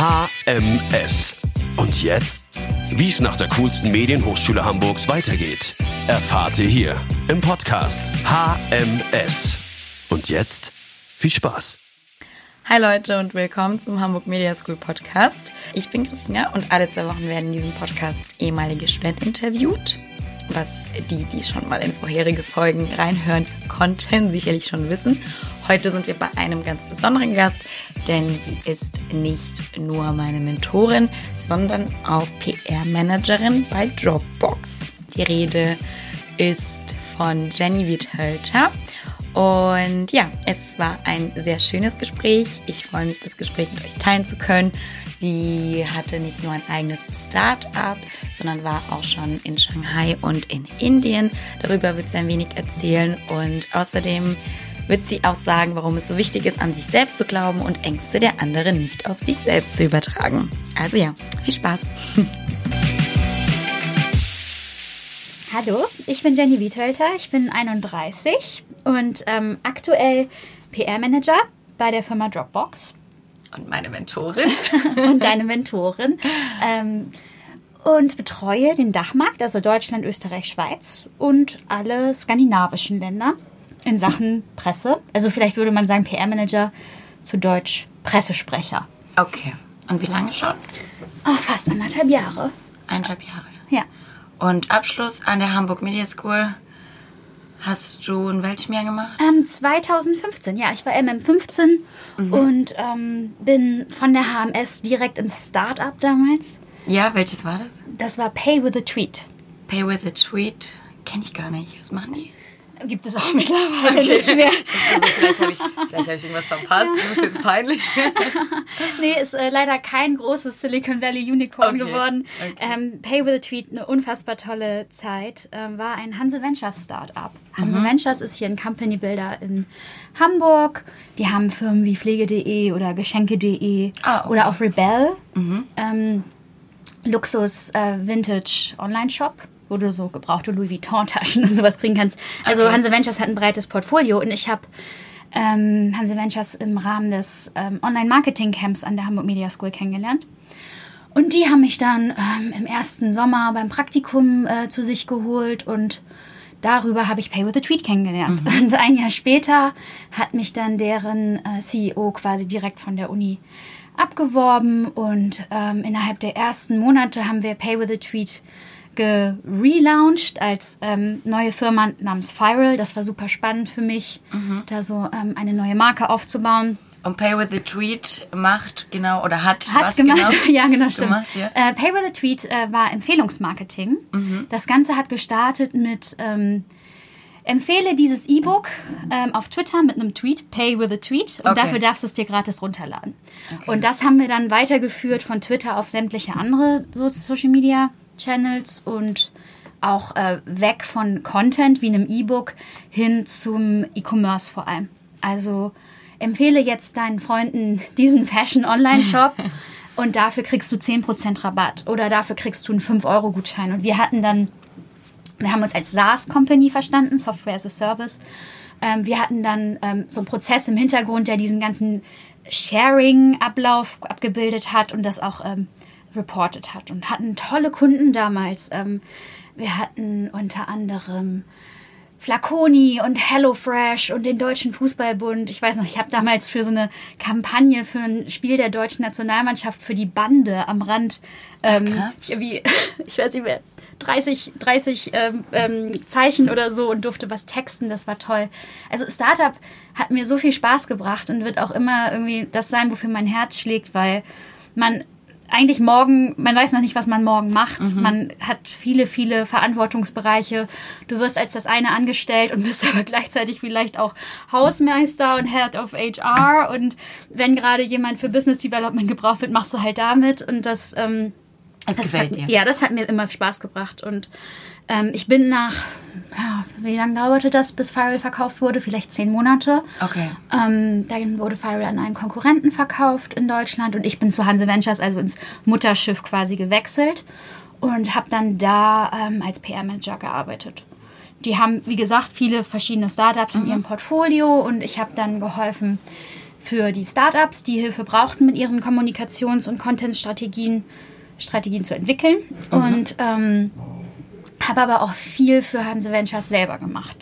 HMS. Und jetzt? Wie es nach der coolsten Medienhochschule Hamburgs weitergeht, erfahrt ihr hier im Podcast HMS. Und jetzt viel Spaß. Hi Leute und willkommen zum Hamburg Media School Podcast. Ich bin Christina und alle zwei Wochen werden in diesem Podcast ehemalige Studenten interviewt. Was die, die schon mal in vorherige Folgen reinhören konnten, sicherlich schon wissen. Heute sind wir bei einem ganz besonderen Gast, denn sie ist nicht nur meine Mentorin, sondern auch PR-Managerin bei Dropbox. Die Rede ist von Jenny Wiethölter. Und ja, es war ein sehr schönes Gespräch. Ich freue mich, das Gespräch mit euch teilen zu können. Sie hatte nicht nur ein eigenes Start-up, sondern war auch schon in Shanghai und in Indien. Darüber wird sie ein wenig erzählen und außerdem wird sie auch sagen, warum es so wichtig ist, an sich selbst zu glauben und Ängste der anderen nicht auf sich selbst zu übertragen. Also ja, viel Spaß. Hallo, ich bin Jenny Wietölter, ich bin 31 und ähm, aktuell PR-Manager bei der Firma Dropbox. Und meine Mentorin. und deine Mentorin. Ähm, und betreue den Dachmarkt, also Deutschland, Österreich, Schweiz und alle skandinavischen Länder in Sachen Presse. Also vielleicht würde man sagen PR-Manager, zu Deutsch Pressesprecher. Okay. Und wie lange schon? Oh, fast anderthalb Jahre. Eineinhalb Jahre. Ja. Und Abschluss an der Hamburg Media School hast du in welchem Jahr gemacht? Ähm, 2015, ja. Ich war MM15 mhm. und ähm, bin von der HMS direkt ins Startup damals. Ja, welches war das? Das war Pay with a Tweet. Pay with a Tweet? Kenne ich gar nicht. Was machen die? Gibt es auch mittlerweile okay. nicht mehr. Also vielleicht habe ich, hab ich irgendwas verpasst. Das ist jetzt peinlich. nee, ist äh, leider kein großes Silicon Valley Unicorn okay. geworden. Okay. Ähm, Pay with a Tweet, eine unfassbar tolle Zeit, ähm, war ein Hanse Ventures Startup. Hanse mhm. Ventures ist hier ein Company Builder in Hamburg. Die haben Firmen wie Pflege.de oder Geschenke.de ah, oder auch Rebel. Mhm. Ähm, Luxus äh, Vintage Online Shop wo du so gebrauchte Louis Vuitton-Taschen und sowas kriegen kannst. Also okay. Hanse Ventures hat ein breites Portfolio und ich habe ähm, Hanse Ventures im Rahmen des ähm, Online-Marketing-Camps an der Hamburg Media School kennengelernt. Und die haben mich dann ähm, im ersten Sommer beim Praktikum äh, zu sich geholt und darüber habe ich Pay with a Tweet kennengelernt. Mhm. Und ein Jahr später hat mich dann deren äh, CEO quasi direkt von der Uni abgeworben und ähm, innerhalb der ersten Monate haben wir Pay with a Tweet gelauncht als ähm, neue Firma namens Viral. Das war super spannend für mich, mhm. da so ähm, eine neue Marke aufzubauen. Und Pay with a Tweet macht genau oder hat, hat was gemacht. genau ja, genau, stimmt. Gemacht, ja. Äh, Pay with a Tweet äh, war Empfehlungsmarketing. Mhm. Das Ganze hat gestartet mit ähm, Empfehle dieses E-Book ähm, auf Twitter mit einem Tweet, Pay with a Tweet, und okay. dafür darfst du es dir gratis runterladen. Okay. Und das haben wir dann weitergeführt von Twitter auf sämtliche andere Social Media Channels und auch äh, weg von Content wie einem E-Book hin zum E-Commerce vor allem. Also empfehle jetzt deinen Freunden diesen Fashion Online Shop und dafür kriegst du 10% Rabatt oder dafür kriegst du einen 5-Euro-Gutschein. Und wir hatten dann, wir haben uns als SaaS-Company verstanden, Software as a Service. Ähm, wir hatten dann ähm, so einen Prozess im Hintergrund, der diesen ganzen Sharing-Ablauf abgebildet hat und das auch ähm, reported hat und hatten tolle Kunden damals. Ähm, wir hatten unter anderem Flaconi und HelloFresh und den Deutschen Fußballbund. Ich weiß noch, ich habe damals für so eine Kampagne für ein Spiel der deutschen Nationalmannschaft für die Bande am Rand, ähm, Ach, wie, ich weiß nicht mehr, 30, 30 ähm, ähm, Zeichen oder so und durfte was texten. Das war toll. Also Startup hat mir so viel Spaß gebracht und wird auch immer irgendwie das sein, wofür mein Herz schlägt, weil man eigentlich morgen, man weiß noch nicht, was man morgen macht. Mhm. Man hat viele, viele Verantwortungsbereiche. Du wirst als das eine angestellt und bist aber gleichzeitig vielleicht auch Hausmeister und Head of HR. Und wenn gerade jemand für Business Development gebraucht wird, machst du halt damit. Und das, ähm, das, das hat, ja, das hat mir immer Spaß gebracht. Und ähm, ich bin nach, ja, wie lange dauerte das, bis Firewall verkauft wurde? Vielleicht zehn Monate. Okay. Ähm, dann wurde Firewall an einen Konkurrenten verkauft in Deutschland und ich bin zu Hanse Ventures, also ins Mutterschiff quasi gewechselt und habe dann da ähm, als PR-Manager gearbeitet. Die haben, wie gesagt, viele verschiedene Startups mhm. in ihrem Portfolio und ich habe dann geholfen, für die Startups, die Hilfe brauchten, mit ihren Kommunikations- und Content-Strategien Strategien zu entwickeln. Und ähm, habe aber auch viel für Hanse Ventures selber gemacht.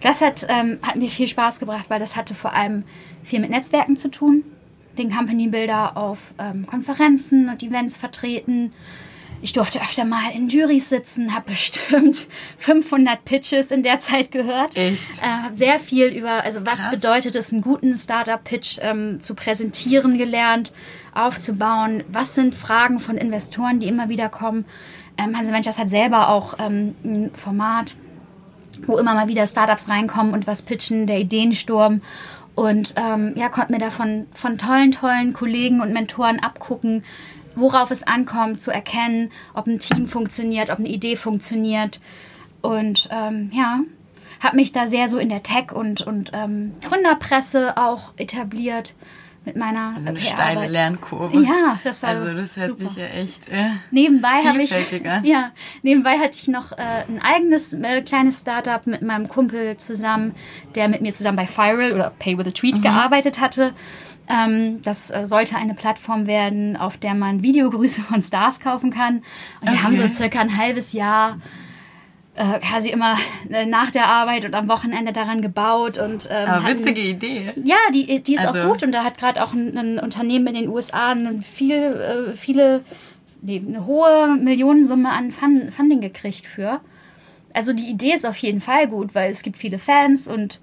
Das hat, ähm, hat mir viel Spaß gebracht, weil das hatte vor allem viel mit Netzwerken zu tun. Den Company Builder auf ähm, Konferenzen und Events vertreten. Ich durfte öfter mal in Juries sitzen, habe bestimmt 500 Pitches in der Zeit gehört. Echt? Äh, habe sehr viel über, also was Krass. bedeutet es, einen guten Startup-Pitch ähm, zu präsentieren gelernt, aufzubauen. Was sind Fragen von Investoren, die immer wieder kommen? Ähm, Hanse Ventures hat selber auch ähm, ein Format, wo immer mal wieder Startups reinkommen und was pitchen, der Ideensturm. Und ähm, ja, konnte mir da von, von tollen, tollen Kollegen und Mentoren abgucken, worauf es ankommt, zu erkennen, ob ein Team funktioniert, ob eine Idee funktioniert. Und ähm, ja, habe mich da sehr so in der Tech- und, und ähm, Gründerpresse auch etabliert mit meiner Also eine steile Lernkurve. Ja, das war Also das hört super. sich ja echt. Äh, Nebenbei habe ich ja nebenbei hatte ich noch äh, ein eigenes äh, kleines Startup mit meinem Kumpel zusammen, der mit mir zusammen bei Viral oder Pay with a Tweet Mhm. gearbeitet hatte. Ähm, das äh, sollte eine Plattform werden, auf der man Videogrüße von Stars kaufen kann. Und wir haben so circa ein halbes Jahr äh, quasi immer äh, nach der Arbeit und am Wochenende daran gebaut und ähm, aber hatten- witzige Idee. ja, die, die ist Also- auch gut und da hat gerade auch ein, ein Unternehmen in den USA eine viel, äh, viele, nee, eine hohe Millionensumme an Fun, Funding gekriegt für. Also die Idee ist auf jeden Fall gut, weil es gibt viele Fans und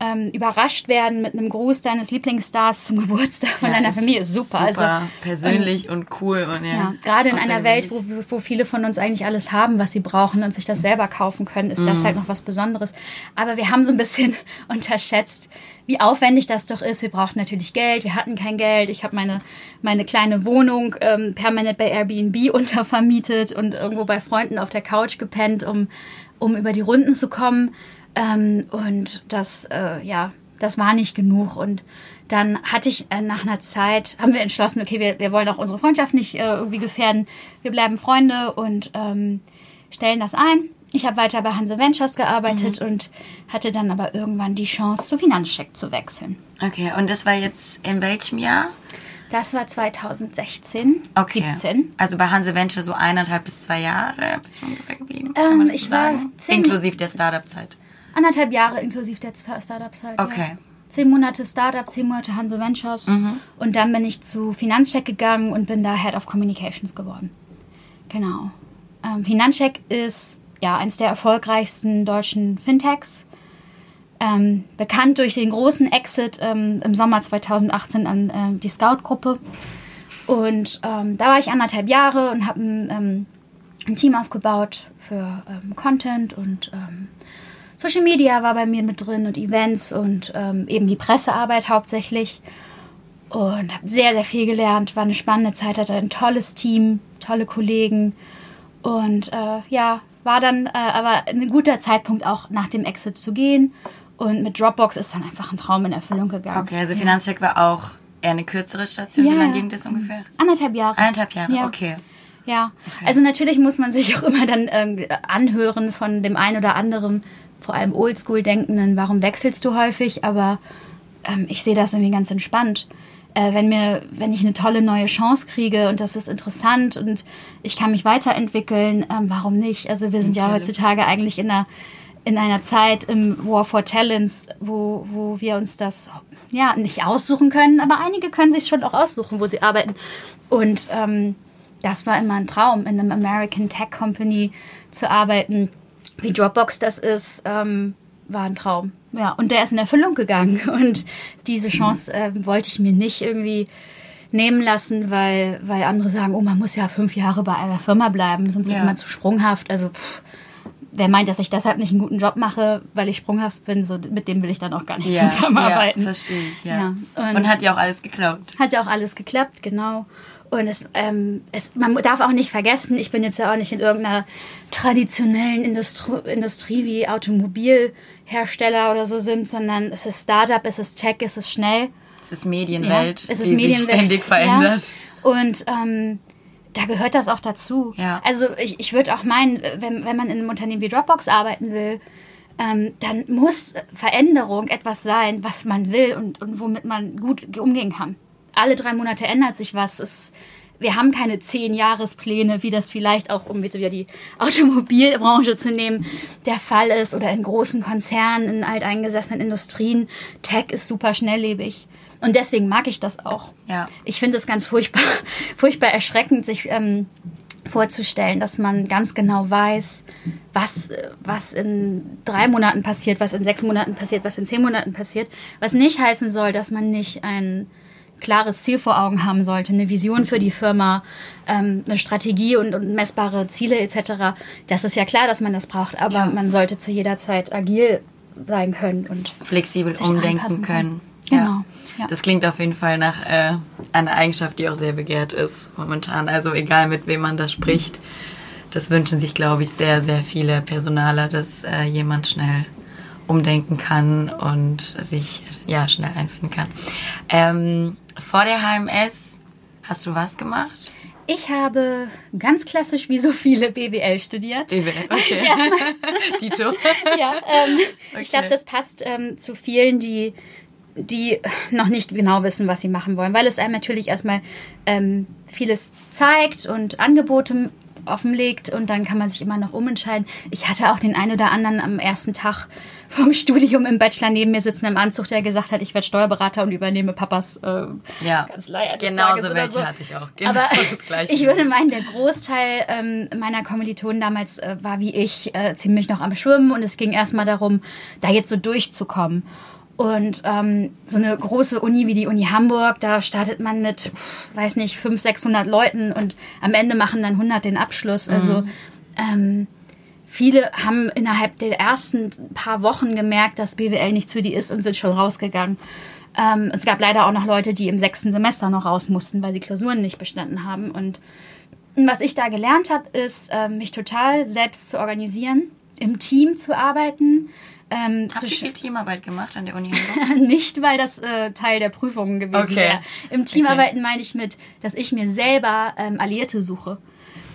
ähm, überrascht werden mit einem Gruß deines Lieblingsstars zum Geburtstag von Ja, deiner Familie ist super. Also persönlich und cool und ja. ja, gerade in einer Welt, wo, wo viele von uns eigentlich alles haben, was sie brauchen und sich das selber kaufen können, ist Mhm. das halt noch was Besonderes. Aber wir haben so ein bisschen unterschätzt, wie aufwendig das doch ist. Wir brauchten natürlich Geld, wir hatten kein Geld. Ich habe meine, meine kleine Wohnung ähm, permanent bei Airbnb untervermietet und irgendwo bei Freunden auf der Couch gepennt, um, um über die Runden zu kommen. Ähm, und das, äh, ja, das war nicht genug. Und dann hatte ich äh, nach einer Zeit, haben wir entschlossen, okay, wir, wir wollen auch unsere Freundschaft nicht äh, irgendwie gefährden. Wir bleiben Freunde und ähm, stellen das ein. Ich habe weiter bei Hanse Ventures gearbeitet und hatte dann aber irgendwann die Chance, zu Finanzcheck zu wechseln. Okay, und das war jetzt in welchem Jahr? Das war 2016, Okay. 17. Also bei Hanse Venture so eineinhalb bis zwei Jahre bist du ungefähr geblieben. Ähm, kann man das ich so war sagen? zehn- Inklusive der Startup-Zeit. Anderthalb Jahre inklusive der Sta- Startup-Zeit. Okay. Ja. Zehn Monate Startup, zehn Monate Hanse Ventures. Und dann bin ich zu Finanzcheck gegangen und bin da Head of Communications geworden. Genau. Ähm, Finanzcheck ist ja eines der erfolgreichsten deutschen Fintechs. Ähm, bekannt durch den großen Exit ähm, im Sommer 2018 an ähm, die Scout-Gruppe. Und ähm, da war ich anderthalb Jahre und habe ein, ähm, ein Team aufgebaut für ähm, Content und Social Media war bei mir mit drin und Events und ähm, eben die Pressearbeit hauptsächlich. Und habe sehr, sehr viel gelernt. War eine spannende Zeit, hatte ein tolles Team, tolle Kollegen. Und äh, ja, war dann äh, aber ein guter Zeitpunkt auch nach dem Exit zu gehen. Und mit Dropbox ist dann einfach ein Traum in Erfüllung gegangen. Okay, also Finanzcheck war auch eher eine kürzere Station. Ja, Wie ja. lange ging das ungefähr? Anderthalb Jahre. Eineinhalb Jahre, Ja. okay. Ja, also natürlich muss man sich auch immer dann ähm, anhören von dem einen oder anderen, vor allem Oldschool-Denkenden, warum wechselst du häufig? Aber ähm, ich sehe das irgendwie ganz entspannt. Äh, wenn, mir, wenn ich eine tolle neue Chance kriege und das ist interessant und ich kann mich weiterentwickeln, ähm, warum nicht? Also wir sind ja heutzutage eigentlich in einer, in einer Zeit im War for Talents, wo, wo wir uns das ja nicht aussuchen können, aber einige können sich schon auch aussuchen, wo sie arbeiten. Und ähm, das war immer ein Traum, in einem American Tech Company zu arbeiten. Wie Dropbox das ist, ähm, war ein Traum. Ja, und der ist in Erfüllung gegangen. Und diese Chance äh, wollte ich mir nicht irgendwie nehmen lassen, weil, weil andere sagen, oh, man muss ja fünf Jahre bei einer Firma bleiben, sonst ist Ja. man zu sprunghaft. Also pff, wer meint, dass ich deshalb nicht einen guten Job mache, weil ich sprunghaft bin, so mit dem will ich dann auch gar nicht Ja, zusammenarbeiten. ja verstehe ich, ja. Ja, Und, und- hat ja auch alles geklappt. Hat ja auch alles geklappt, genau. Und es, ähm, es, man darf auch nicht vergessen, ich bin jetzt ja auch nicht in irgendeiner traditionellen Industrie, Industrie wie Automobilhersteller oder so sind, sondern es ist Startup, es ist Tech, es ist schnell. Es ist Medienwelt, es ist die Medienwelt. sich ständig verändert. Ja. Und ähm, da gehört das auch dazu. Ja. Also ich, ich würde auch meinen, wenn, wenn man in einem Unternehmen wie Dropbox arbeiten will, ähm, dann muss Veränderung etwas sein, was man will und, und womit man gut umgehen kann. Alle drei Monate ändert sich was. Es, wir haben keine zehn Jahrespläne, wie das vielleicht auch, um jetzt wieder die Automobilbranche zu nehmen, der Fall ist oder in großen Konzernen, in alteingesessenen Industrien. Tech ist super schnelllebig. Und deswegen mag ich das auch. Ja. Ich finde es ganz furchtbar, furchtbar erschreckend, sich ähm, vorzustellen, dass man ganz genau weiß, was, was in drei Monaten passiert, was in sechs Monaten passiert, was in zehn Monaten passiert. Was nicht heißen soll, dass man nicht ein klares Ziel vor Augen haben sollte, eine Vision für die Firma, ähm, eine Strategie und, und, messbare Ziele etc. Das ist ja klar, dass man das braucht, aber ja. man sollte zu jeder Zeit agil sein können und flexibel umdenken können. Genau. Ja. Ja. Das klingt auf jeden Fall nach äh, einer Eigenschaft, die auch sehr begehrt ist momentan. Also egal mit wem man da spricht, das wünschen sich, glaube ich, sehr, sehr viele Personaler, dass äh, jemand schnell umdenken kann und sich ja schnell einfinden kann. Ähm, vor der HMS hast du was gemacht? Ich habe ganz klassisch wie so viele BWL studiert. BWL, okay. Dito. ja, ähm, okay. ich glaube, das passt ähm, zu vielen, die die noch nicht genau wissen, was sie machen wollen, weil es einem natürlich erstmal ähm, vieles zeigt und Angebote offenlegt und dann kann man sich immer noch umentscheiden. Ich hatte auch den einen oder anderen am ersten Tag vom Studium im Bachelor neben mir sitzen im Anzug, der gesagt hat, ich werde Steuerberater und übernehme Papas äh, ja, Kanzlei. Welche so. hatte ich auch. Genau Aber ich würde meinen, der Großteil ähm, meiner Kommilitonen damals äh, war wie ich äh, ziemlich noch am Schwimmen und es ging erstmal darum, da jetzt so durchzukommen. Und ähm, so eine große Uni wie die Uni Hamburg, da startet man mit, weiß nicht, 500, 600 Leuten und am Ende machen dann 100 den Abschluss. Also mhm. ähm, viele haben innerhalb der ersten paar Wochen gemerkt, dass BWL nichts für die ist und sind schon rausgegangen. Ähm, es gab leider auch noch Leute, die im sechsten Semester noch raus mussten, weil sie Klausuren nicht bestanden haben. Und was ich da gelernt habe, ist, äh, mich total selbst zu organisieren, im Team zu arbeiten, ähm, Habt ihr viel Teamarbeit gemacht an der Uni Hamburg? Nicht, weil das äh, Teil der Prüfungen gewesen okay. wäre. Im Teamarbeiten okay. meine ich mit, dass ich mir selber ähm, Alliierte suche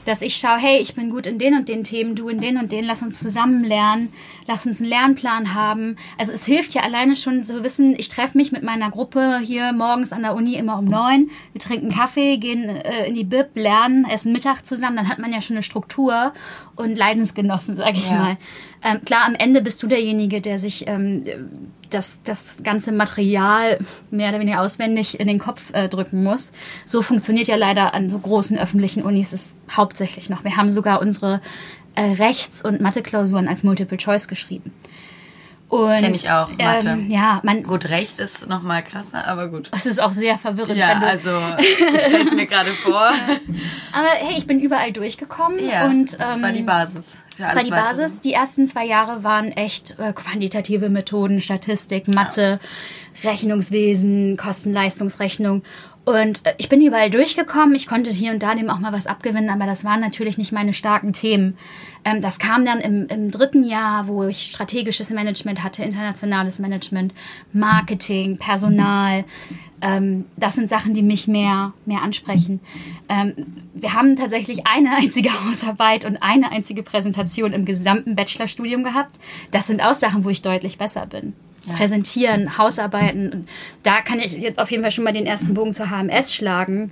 dass ich schaue, hey, ich bin gut in den und den Themen, du in den und den, lass uns zusammen lernen, lass uns einen Lernplan haben. Also es hilft ja alleine schon zu wissen, ich treffe mich mit meiner Gruppe hier morgens an der Uni immer um neun, wir trinken Kaffee, gehen äh, in die Bib, lernen, essen Mittag zusammen, dann hat man ja schon eine Struktur und Leidensgenossen, sage ich ja. mal. Ähm, klar, am Ende bist du derjenige, der sich ähm, das, das ganze Material mehr oder weniger auswendig in den Kopf äh, drücken muss. So funktioniert ja leider an so großen öffentlichen Unis es hauptsächlich noch. Wir haben sogar unsere äh, Rechts- und Mathe-Klausuren als Multiple Choice geschrieben. Kenne ich auch, Mathe. Ähm, ja, man, gut, Recht ist noch mal krasser, aber gut. Es ist auch sehr verwirrend. Ja, also ich stelle es mir gerade vor. aber hey, ich bin überall durchgekommen. Ja, und, ähm, das war die ähm, Basis. Das war die Basis. Die ersten zwei Jahre waren echt äh, quantitative Methoden, Statistik, Mathe, ja. Rechnungswesen, Kosten-Leistungsrechnung. Und äh, ich bin überall durchgekommen. Ich konnte hier und da dem auch mal was abgewinnen, aber das waren natürlich nicht meine starken Themen. Ähm, das kam dann im, im dritten Jahr, wo ich strategisches Management hatte, internationales Management, Marketing, Personal. Ähm, das sind Sachen, die mich mehr, mehr ansprechen. Ähm, wir haben tatsächlich eine einzige Hausarbeit und eine einzige Präsentation im gesamten Bachelorstudium gehabt. Das sind auch Sachen, wo ich deutlich besser bin ja. präsentieren, Hausarbeiten. Da kann ich jetzt auf jeden Fall schon mal den ersten Bogen zur HMS schlagen.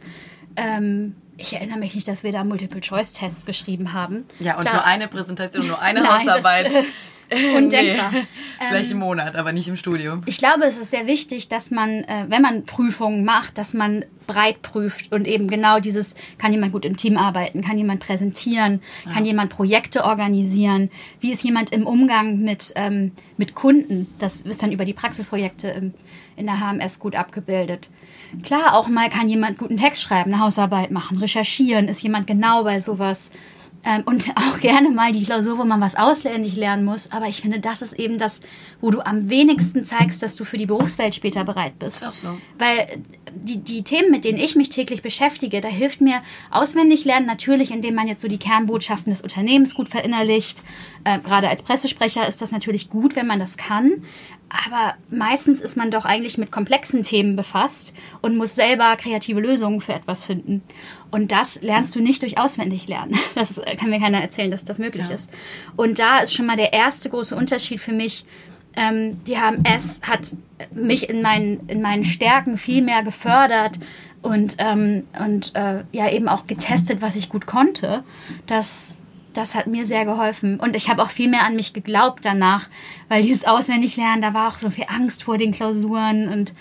Ähm, ich erinnere mich nicht, dass wir da Multiple-Choice-Tests geschrieben haben. Ja, und Klar. nur eine Präsentation, nur eine Nein, Hausarbeit. Das, äh, Undenkbar. Nee. Vielleicht im ähm, Monat, aber nicht im Studium. Ich glaube, es ist sehr wichtig, dass man, äh, wenn man Prüfungen macht, dass man breit prüft und eben genau dieses, kann jemand gut im Team arbeiten, kann jemand präsentieren, ja. kann jemand Projekte organisieren, wie ist jemand im Umgang mit, ähm, mit Kunden. Das ist dann über die Praxisprojekte im, in der HMS gut abgebildet. Klar, auch mal kann jemand guten Text schreiben, eine Hausarbeit machen, recherchieren, ist jemand genau bei sowas. Ähm, und auch gerne mal die Klausur, wo man was auswendig lernen muss. Aber ich finde, das ist eben das, wo du am wenigsten zeigst, dass du für die Berufswelt später bereit bist. Ist auch so. Weil die, die Themen, mit denen ich mich täglich beschäftige, da hilft mir auswendig lernen, natürlich, indem man jetzt so die Kernbotschaften des Unternehmens gut verinnerlicht. Äh, gerade als Pressesprecher ist das natürlich gut, wenn man das kann. Aber meistens ist man doch eigentlich mit komplexen Themen befasst und muss selber kreative Lösungen für etwas finden. Und das lernst du nicht durch auswendig lernen. Das kann mir keiner erzählen, dass das möglich ja. ist. Und da ist schon mal der erste große Unterschied für mich. Ähm, die HMS hat mich in meinen, in meinen Stärken viel mehr gefördert und, ähm, und äh, ja eben auch getestet, was ich gut konnte. Das, das hat mir sehr geholfen. Und ich habe auch viel mehr an mich geglaubt danach, weil dieses Auswendiglernen, da war auch so viel Angst vor den Klausuren und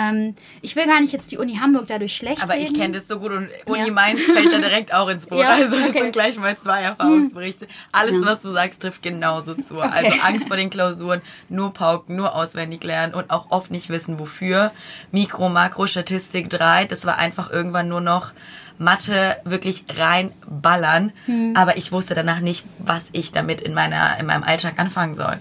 ähm, ich will gar nicht jetzt die Uni Hamburg dadurch schlecht Aber reden. ich kenne das so gut und Uni ja. Mainz fällt da direkt auch ins Boot. Ja, also das okay. sind gleich mal zwei Erfahrungsberichte. Alles, ja. was du sagst, trifft genauso zu. Okay. Also Angst vor den Klausuren, nur pauken, nur auswendig lernen und auch oft nicht wissen, wofür. Mikro, Makro, Statistik 3, das war einfach irgendwann nur noch Mathe wirklich reinballern. Hm. Aber ich wusste danach nicht, was ich damit in, meiner, in meinem Alltag anfangen soll.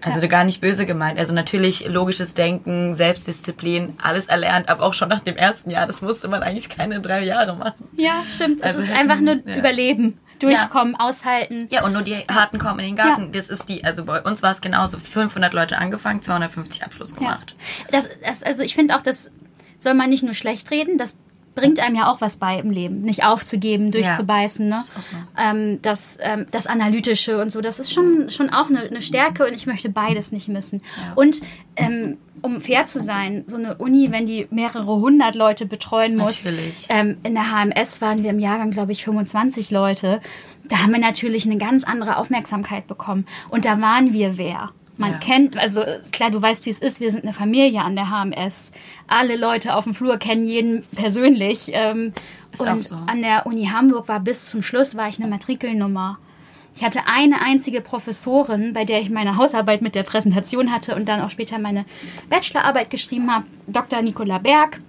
Also ja. gar nicht böse gemeint. Also natürlich logisches Denken, Selbstdisziplin, alles erlernt, aber auch schon nach dem ersten Jahr. Das musste man eigentlich keine drei Jahre machen. Ja, stimmt. Also es ist einfach nur ja. Überleben. Durchkommen, ja. aushalten. Ja, und nur die Harten kommen in den Garten. Das ist die, also bei uns war es genauso. 500 Leute angefangen, 250 Abschluss gemacht. Das, das, also ich finde auch, das soll man nicht nur schlecht reden, das bringt einem ja auch was bei im Leben, nicht aufzugeben, durchzubeißen. Ne? So. Ähm, das, ähm, das Analytische und so, das ist schon, schon auch eine, eine Stärke und ich möchte beides nicht missen. Und ähm, um fair zu sein, so eine Uni, wenn die mehrere hundert Leute betreuen muss. Ähm, in der HMS waren wir im Jahrgang, glaube ich, 25 Leute. Da haben wir natürlich eine ganz andere Aufmerksamkeit bekommen. Und da waren wir wer. Man ja. kennt, also klar, du weißt, wie es ist. Wir sind eine Familie an der HMS. Alle Leute auf dem Flur kennen jeden persönlich. Ähm, ist und so. an der Uni Hamburg war bis zum Schluss war ich eine Matrikelnummer. Ich hatte eine einzige Professorin, bei der ich meine Hausarbeit mit der Präsentation hatte und dann auch später meine Bachelorarbeit geschrieben habe, Dr. Nicola Berg,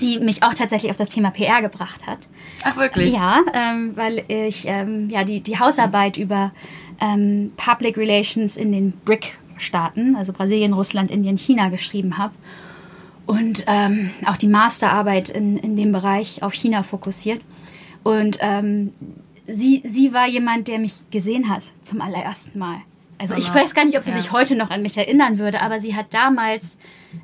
die mich auch tatsächlich auf das Thema PR gebracht hat. Ach wirklich? Ja, ähm, weil ich ähm, ja die, die Hausarbeit über ähm, Public Relations in den BRIC-Staaten, also Brasilien, Russland, Indien, China, geschrieben habe. Und ähm, auch die Masterarbeit in, in dem Bereich auf China fokussiert. Und ähm, sie, sie war jemand, der mich gesehen hat zum allerersten Mal. Also ich weiß gar nicht, ob sie ja. sich heute noch an mich erinnern würde, aber sie hat damals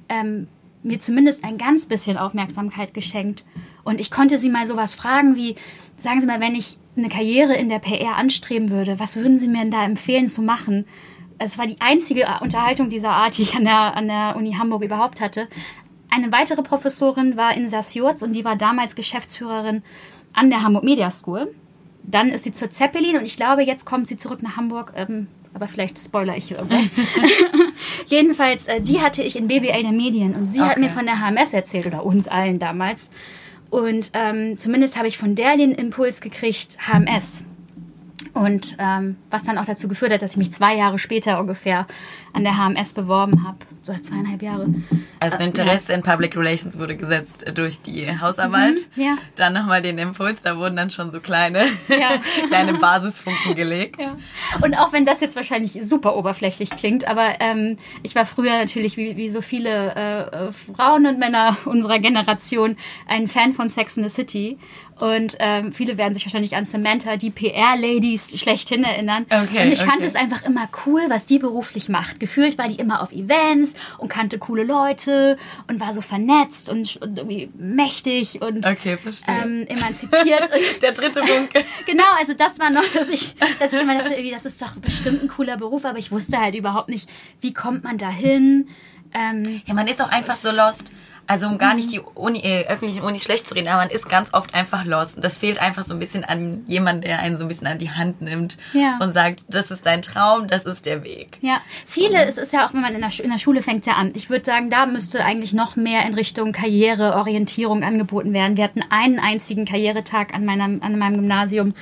ähm, mir zumindest ein ganz bisschen Aufmerksamkeit geschenkt. Und ich konnte sie mal sowas fragen wie, sagen Sie mal, wenn ich eine Karriere in der PR anstreben würde, was würden Sie mir denn da empfehlen zu machen? Es war die einzige Unterhaltung dieser Art, die ich an der, an der Uni Hamburg überhaupt hatte. Eine weitere Professorin war Insa Sjurz und die war damals Geschäftsführerin an der Hamburg Media School. Dann ist sie zur Zeppelin und ich glaube, jetzt kommt sie zurück nach Hamburg. Ähm, aber vielleicht spoiler ich hier irgendwas. Jedenfalls, äh, die hatte ich in BWL der Medien und sie okay. hat mir von der HMS erzählt oder uns allen damals. Und ähm, zumindest habe ich von der den Impuls gekriegt, HMS. Und ähm, was dann auch dazu geführt hat, dass ich mich zwei Jahre später ungefähr an der HMS beworben habe, so zweieinhalb Jahre. Also Interesse ja. in Public Relations wurde gesetzt durch die Hausarbeit. Mhm, ja. Dann nochmal den Impuls, da wurden dann schon so kleine, ja. kleine Basisfunken gelegt. Ja. Und auch wenn das jetzt wahrscheinlich super oberflächlich klingt, aber ähm, ich war früher natürlich wie, wie so viele äh, Frauen und Männer unserer Generation ein Fan von Sex in the City. Und ähm, viele werden sich wahrscheinlich an Samantha, die PR-Ladies, schlechthin erinnern. Okay, und ich fand es einfach immer cool, was die beruflich macht. Gefühlt war die immer auf Events und kannte coole Leute und war so vernetzt und, und irgendwie mächtig und okay, ähm, emanzipiert. Der dritte Bunke. genau, also das war noch, dass ich, dass ich immer dachte, irgendwie, das ist doch bestimmt ein cooler Beruf, aber ich wusste halt überhaupt nicht, wie kommt man da hin. Ähm, ja, man ist auch einfach so lost. Also um gar nicht die Uni, äh, öffentlichen Unis schlecht zu reden, aber man ist ganz oft einfach lost. Und das fehlt einfach so ein bisschen an jemand, der einen so ein bisschen an die Hand nimmt ja. und sagt, das ist dein Traum, das ist der Weg. Ja, viele, es ist ja auch, wenn man in der, in der Schule fängt ja an. Ich würde sagen, da müsste eigentlich noch mehr in Richtung Karriereorientierung angeboten werden. Wir hatten einen einzigen Karrieretag an meinem, an meinem Gymnasium,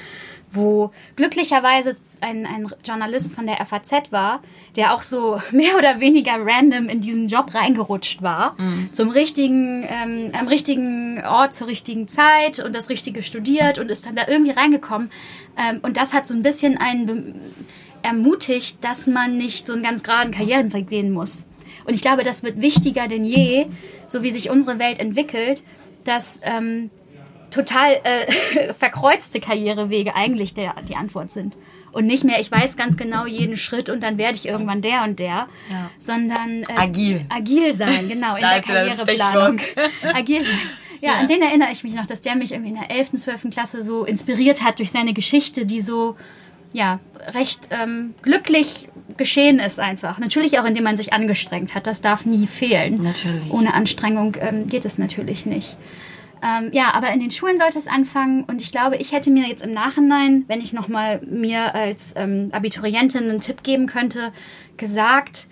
wo glücklicherweise ein, ein Journalist von der FAZ war, der auch so mehr oder weniger random in diesen Job reingerutscht war. Mhm. Zum richtigen, ähm, am richtigen Ort zur richtigen Zeit und das Richtige studiert und ist dann da irgendwie reingekommen. Ähm, und das hat so ein bisschen einen ermutigt, dass man nicht so einen ganz geraden Karrierenweg gehen muss. Und ich glaube, das wird wichtiger denn je, so wie sich unsere Welt entwickelt, dass ähm, total äh, verkreuzte Karrierewege eigentlich der, die Antwort sind. Und nicht mehr, ich weiß ganz genau jeden Schritt und dann werde ich irgendwann der und der, Ja. sondern äh, Agil. agil sein, genau, in Da der Karriereplanung. agil sein. Ja, Ja. an den erinnere ich mich noch, dass der mich irgendwie in der 11., 12. Klasse so inspiriert hat durch seine Geschichte, die so, ja, recht ähm, glücklich geschehen ist einfach. Natürlich auch, indem man sich angestrengt hat. Das darf nie fehlen. Natürlich. Ohne Anstrengung ähm, geht es natürlich nicht. Ähm, ja, aber in den Schulen sollte es anfangen und ich glaube, ich hätte mir jetzt im Nachhinein, wenn ich nochmal mir als ähm, Abiturientin einen Tipp geben könnte, gesagt,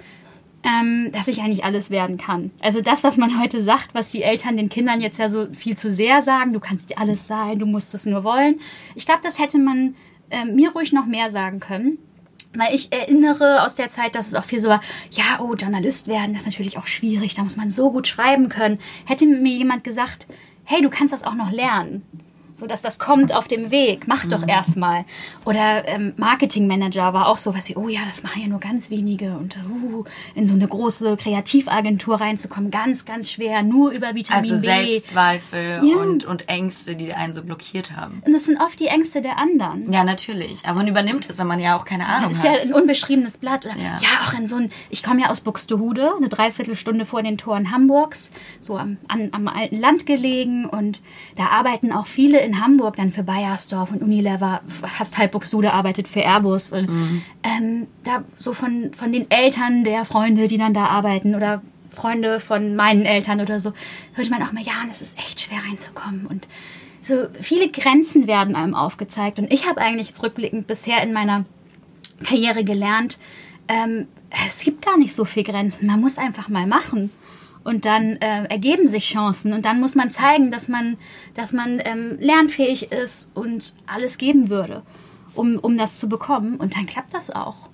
ähm, dass ich eigentlich alles werden kann. Also das, was man heute sagt, was die Eltern den Kindern jetzt ja so viel zu sehr sagen, du kannst dir alles sein, du musst es nur wollen. Ich glaube, das hätte man ähm, mir ruhig noch mehr sagen können. Weil ich erinnere aus der Zeit, dass es auch viel so war, ja, oh, Journalist werden, das ist natürlich auch schwierig, da muss man so gut schreiben können. Hätte mir jemand gesagt, hey, du kannst das auch noch lernen. So dass das kommt auf dem Weg. Mach doch erstmal. Oder ähm, Marketingmanager war auch so was wie, oh ja, das machen ja nur ganz wenige. Und uh, in so eine große Kreativagentur reinzukommen, ganz, ganz schwer, nur über Vitamin Also B. Selbstzweifel Ja. und, und Ängste, die einen so blockiert haben. Und das sind oft die Ängste der anderen. Ja, natürlich. Aber man übernimmt es, wenn man ja auch keine Ahnung Das ist ja hat. ein unbeschriebenes Blatt. Oder, Ja. ja. auch in so ein, ich komme ja aus Buxtehude, eine Dreiviertelstunde vor den Toren Hamburgs, so am, an, am alten Land gelegen. Und da arbeiten auch viele in Hamburg dann für Bayersdorf und Unilever. Fast halb Buxtehude arbeitet für Airbus. Und, ähm, da so von, von den Eltern der Freunde, die dann da arbeiten oder Freunde von meinen Eltern oder so, hörte man auch mal, ja, und es ist echt schwer reinzukommen. Und so viele Grenzen werden einem aufgezeigt. Und ich habe eigentlich zurückblickend bisher in meiner Karriere gelernt, ähm, es gibt gar nicht so viel Grenzen. Man muss einfach mal machen. Und dann äh, ergeben sich Chancen. Und dann muss man zeigen, dass man, dass man ähm, lernfähig ist und alles geben würde, um, um das zu bekommen. Und dann klappt das auch.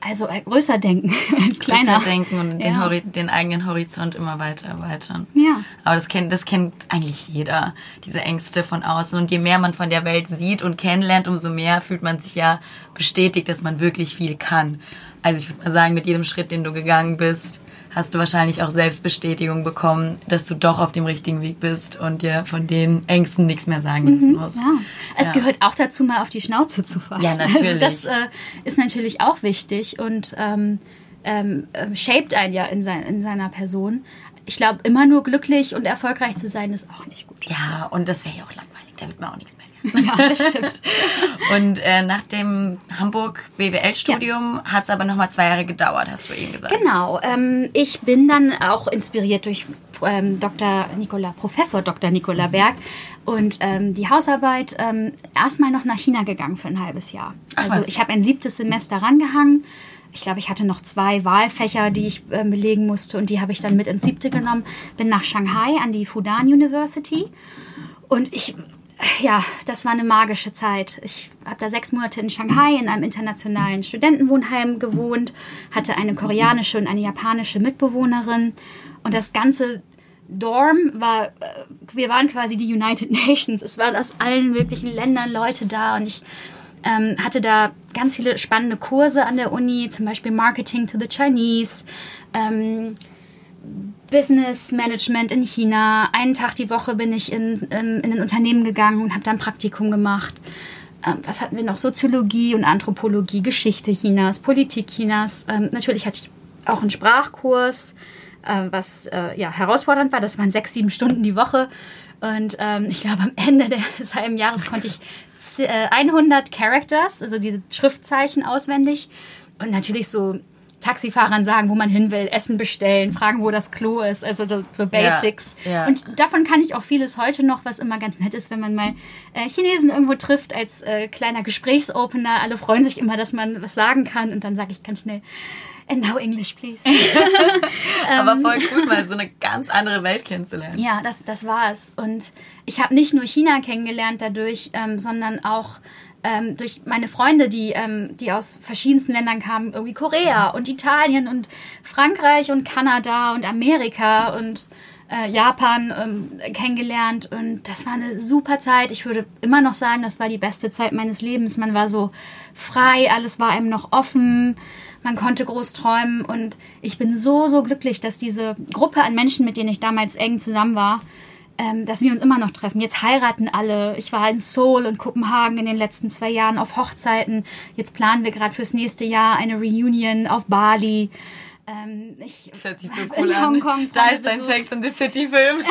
Also äh, größer denken als kleiner. Größer denken und den, Ja. Hori den eigenen Horizont immer weiter erweitern. Ja. Aber das kennt, das kennt eigentlich jeder, diese Ängste von außen. Und je mehr man von der Welt sieht und kennenlernt, umso mehr fühlt man sich ja bestätigt, dass man wirklich viel kann. Also ich würde mal sagen, mit jedem Schritt, den du gegangen bist, hast du wahrscheinlich auch Selbstbestätigung bekommen, dass du doch auf dem richtigen Weg bist und dir von den Ängsten nichts mehr sagen lassen musst. Mhm, Ja. Es Ja. gehört auch dazu, mal auf die Schnauze zu fallen. Ja, natürlich. Also das äh, ist natürlich auch wichtig und ähm, ähm, ähm, shaped einen ja in, sein, in seiner Person. Ich glaube, immer nur glücklich und erfolgreich zu sein, ist auch nicht gut. Ja, und das wäre ja auch langweilig, da wird man auch nichts mehr. Ja, das stimmt. Und äh, nach dem Hamburg BWL-Studium hat es aber nochmal zwei Jahre gedauert, hast du eben gesagt. Genau. Ähm, ich bin dann auch inspiriert durch ähm, Dr. Nicola, Professor Dr. Nicola Berg und ähm, die Hausarbeit ähm, erstmal noch nach China gegangen für ein halbes Jahr. Ach, also was. ich habe ein siebtes Semester rangehangen. Ich glaube, ich hatte noch zwei Wahlfächer, die ich ähm, belegen musste und die habe ich dann mit ins siebte genommen. Bin nach Shanghai an die Fudan University und ich, ja, das war eine magische Zeit. Ich habe da sechs Monate in Shanghai in einem internationalen Studentenwohnheim gewohnt, hatte eine koreanische und eine japanische Mitbewohnerin und das ganze Dorm war, äh, wir waren quasi die United Nations. Es waren aus allen möglichen Ländern Leute da und ich ähm, hatte da ganz viele spannende Kurse an der Uni, zum Beispiel Marketing to the Chinese, ähm, Business Management in China. Einen Tag die Woche bin ich in, ähm, in ein Unternehmen gegangen und habe da ein Praktikum gemacht. Ähm, was hatten wir noch? Soziologie und Anthropologie, Geschichte Chinas, Politik Chinas. Ähm, natürlich hatte ich auch einen Sprachkurs, äh, was äh, ja, herausfordernd war. Das waren sechs, sieben Stunden die Woche. Und ähm, ich glaube, am Ende des halben Jahres konnte ich z- äh, 100 Characters, also diese Schriftzeichen auswendig. Und natürlich so Taxifahrern sagen, wo man hin will, Essen bestellen, fragen, wo das Klo ist, also so, so Basics. ja. Und davon kann ich auch vieles heute noch, was immer ganz nett ist, wenn man mal äh, Chinesen irgendwo trifft als äh, kleiner Gesprächsopener. Alle freuen sich immer, dass man was sagen kann und dann sage ich ganz schnell, and now English, please. Aber voll cool, mal so eine ganz andere Welt kennenzulernen. Ja, das, das war es. Und ich habe nicht nur China kennengelernt dadurch, ähm, sondern auch ähm, durch meine Freunde, die, ähm, die aus verschiedensten Ländern kamen, irgendwie Korea und Italien und Frankreich und Kanada und Amerika und äh, Japan ähm, kennengelernt und das war eine super Zeit. Ich würde immer noch sagen, das war die beste Zeit meines Lebens. Man war so frei, alles war einem noch offen, man konnte groß träumen und ich bin so, so glücklich, dass diese Gruppe an Menschen, mit denen ich damals eng zusammen war, ähm, dass wir uns immer noch treffen. Jetzt heiraten alle. Ich war in Seoul und Kopenhagen in den letzten zwei Jahren auf Hochzeiten. Jetzt planen wir gerade fürs nächste Jahr eine Reunion auf Bali. Ähm, ich das hört sich so cool an. Hongkong da ist ein Sex in the City Film.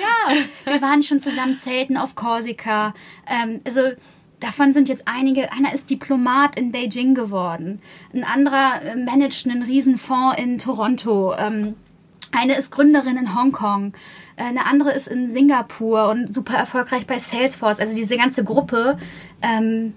ja, wir waren schon zusammen zelten auf Korsika. Ähm, also davon sind jetzt einige, einer ist Diplomat in Beijing geworden, ein anderer äh, managt einen Riesenfonds in Toronto, ähm, eine ist Gründerin in Hongkong. Äh, eine andere ist in Singapur und super erfolgreich bei Salesforce. Also diese ganze Gruppe ähm,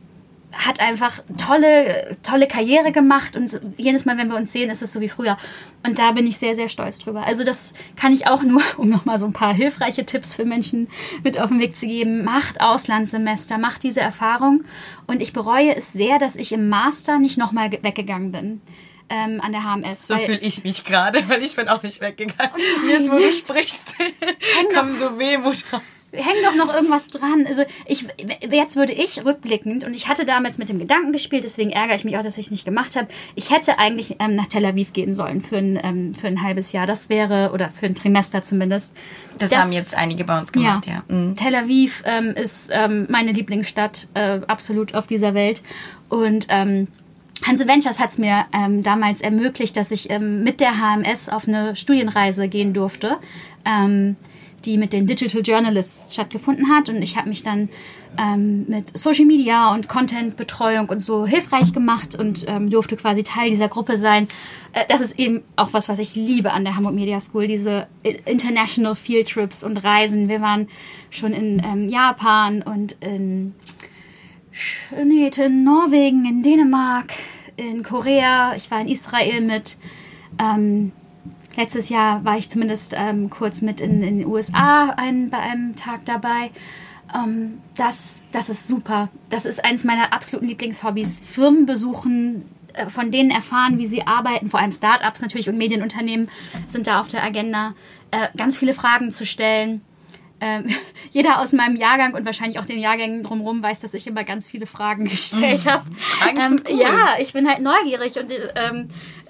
hat einfach tolle, tolle Karriere gemacht und jedes Mal, wenn wir uns sehen, ist es so wie früher. Und da bin ich sehr, sehr stolz drüber. Also das kann ich auch nur, um nochmal so ein paar hilfreiche Tipps für Menschen mit auf den Weg zu geben. Macht Auslandssemester, macht diese Erfahrung. Und ich bereue es sehr, dass ich im Master nicht nochmal weggegangen bin ähm, an der HMS. So fühle ich mich gerade, weil ich bin auch nicht weggegangen. Oh jetzt, wo du sprichst, kommt so Wehmut raus hängt doch noch irgendwas dran. Also ich, jetzt würde ich rückblickend, und ich hatte damals mit dem Gedanken gespielt, deswegen ärgere ich mich auch, dass ich es nicht gemacht habe. Ich hätte eigentlich ähm, nach Tel Aviv gehen sollen für ein, ähm, für ein halbes Jahr. Das wäre, oder für ein Trimester zumindest. Das, das haben jetzt einige bei uns gemacht, ja. ja. Mhm. Tel Aviv ähm, ist ähm, meine Lieblingsstadt, äh, absolut auf dieser Welt. Und ähm, Hanse Ventures hat es mir ähm, damals ermöglicht, dass ich ähm, mit der HMS auf eine Studienreise gehen durfte, ähm, die mit den Digital Journalists stattgefunden hat. Und ich habe mich dann ähm, mit Social Media und Content-Betreuung und so hilfreich gemacht und ähm, durfte quasi Teil dieser Gruppe sein. Äh, das ist eben auch was, was ich liebe an der Hamburg Media School, diese International Field Trips und Reisen. Wir waren schon in ähm, Japan und in nee, in Norwegen, in Dänemark, in Korea, ich war in Israel mit. Ähm, letztes Jahr war ich zumindest ähm, kurz mit in, in den USA ein, bei einem Tag dabei. Ähm, das, das ist super. Das ist eines meiner absoluten Lieblingshobbys. Firmen besuchen, äh, von denen erfahren, wie sie arbeiten. Vor allem Startups natürlich und Medienunternehmen sind da auf der Agenda. Äh, ganz viele Fragen zu stellen ähm, jeder aus meinem Jahrgang und wahrscheinlich auch den Jahrgängen drumherum weiß, dass ich immer ganz viele Fragen gestellt habe. Ähm, cool. Ja, ich bin halt neugierig und ähm,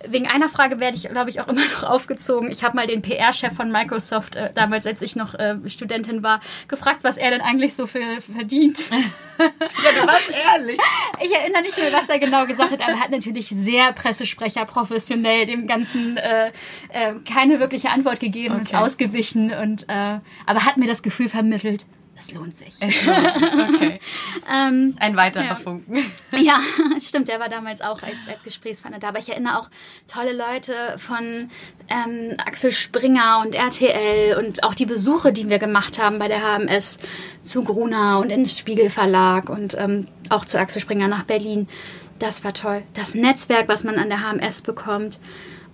wegen einer Frage werde ich, glaube ich, auch immer noch aufgezogen. Ich habe mal den PR-Chef von Microsoft, äh, damals als ich noch äh, Studentin war, gefragt, was er denn eigentlich so für verdient. ja, du warst ehrlich. Ich erinnere nicht mehr, was er genau gesagt hat, aber er hat natürlich sehr Pressesprecher professionell dem Ganzen äh, äh, keine wirkliche Antwort gegeben, okay. ist ausgewichen und äh, aber hat mir das Gefühl vermittelt, es lohnt sich. Es lohnt sich. Okay. ähm, Ein weiterer ja. Funken. ja, stimmt, der war damals auch als, als Gesprächspartner da. Aber ich erinnere auch tolle Leute von ähm, Axel Springer und RTL und auch die Besuche, die wir gemacht haben bei der HMS zu Gruner und ins Spiegel Verlag und ähm, auch zu Axel Springer nach Berlin. Das war toll. Das Netzwerk, was man an der HMS bekommt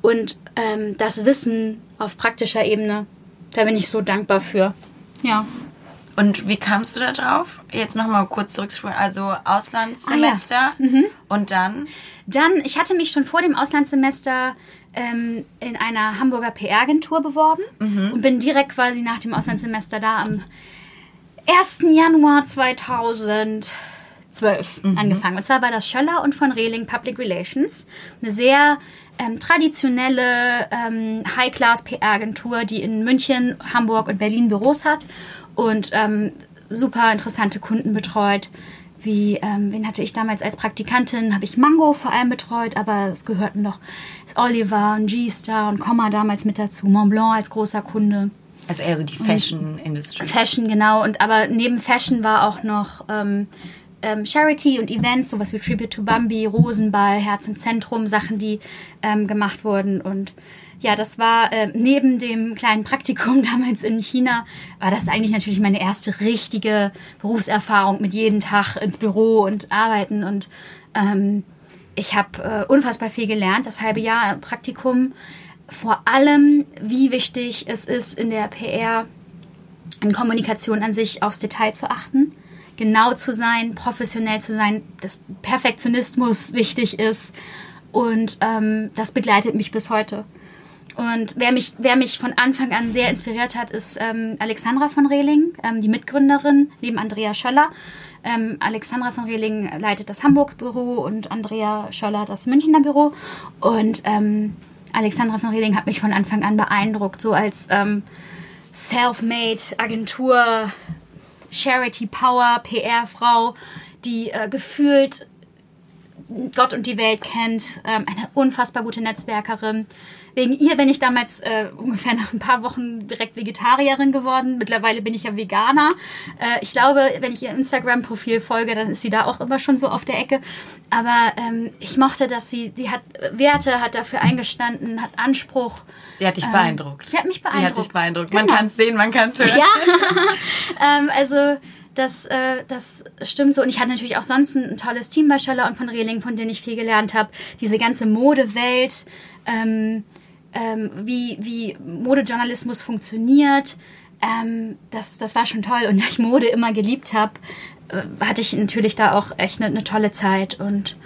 und ähm, das Wissen auf praktischer Ebene, da bin ich so dankbar für. Ja. Und wie kamst du da drauf? Jetzt nochmal kurz zurückspulen. Also Auslandssemester ah, ja. mhm. und dann? Dann, ich hatte mich schon vor dem Auslandssemester ähm, in einer Hamburger PR-Agentur beworben mhm. und bin direkt quasi nach dem Auslandssemester da am 1. Januar 2012 mhm. angefangen. Und zwar war das Schöller und von Rehling Public Relations. Eine sehr ähm, traditionelle ähm, High-Class PR-Agentur, die in München, Hamburg und Berlin Büros hat und ähm, super interessante Kunden betreut. Wie, ähm, wen hatte ich damals als Praktikantin? Habe ich Mango vor allem betreut, aber es gehörten noch Oliver und G-Star und Komma damals mit dazu. Montblanc als großer Kunde. Also eher so die Fashion-Industrie. Fashion, genau. Und aber neben Fashion war auch noch ähm, ähm, Charity und Events, sowas wie Tribute to Bambi, Rosenball, Herz im Zentrum, Sachen, die ähm, gemacht wurden. Und ja, das war äh, neben dem kleinen Praktikum damals in China, war das eigentlich natürlich meine erste richtige Berufserfahrung mit jeden Tag ins Büro und arbeiten. Und ähm, ich habe äh, unfassbar viel gelernt, das halbe Jahr Praktikum. Vor allem, wie wichtig es ist, in der PR, in Kommunikation an sich aufs Detail zu achten genau zu sein, professionell zu sein, dass Perfektionismus wichtig ist und ähm, das begleitet mich bis heute. Und wer mich, wer mich von Anfang an sehr inspiriert hat, ist ähm, Alexandra von Rehling, ähm, die Mitgründerin neben Andrea Schöller. Ähm, Alexandra von Rehling leitet das Hamburg-Büro und Andrea Schöller das Münchner Büro. Und ähm, Alexandra von Rehling hat mich von Anfang an beeindruckt, so als ähm, Self-Made Agentur, Charity Power, PR-Frau, die äh, gefühlt Gott und die Welt kennt, ähm, eine unfassbar gute Netzwerkerin. Wegen ihr bin ich damals äh, ungefähr nach ein paar Wochen direkt Vegetarierin geworden. Mittlerweile bin ich ja Veganer. Äh, ich glaube, wenn ich ihr Instagram-Profil folge, dann ist sie da auch immer schon so auf der Ecke. Aber ähm, ich mochte, dass sie, sie hat Werte, hat dafür eingestanden, hat Anspruch. Sie hat dich ähm, beeindruckt. Sie hat mich beeindruckt. Sie hat dich beeindruckt. Man genau. kann es sehen, man kann es hören. Ja, ähm, also das, äh, das stimmt so. Und ich hatte natürlich auch sonst ein, tolles Team bei Schöller und von Rehling, von denen ich viel gelernt habe. Diese ganze Modewelt, ähm, ähm, wie, wie Modejournalismus funktioniert. Ähm, das, das war schon toll. Und da ich Mode immer geliebt habe, äh, hatte ich natürlich da auch echt eine, eine tolle Zeit. Und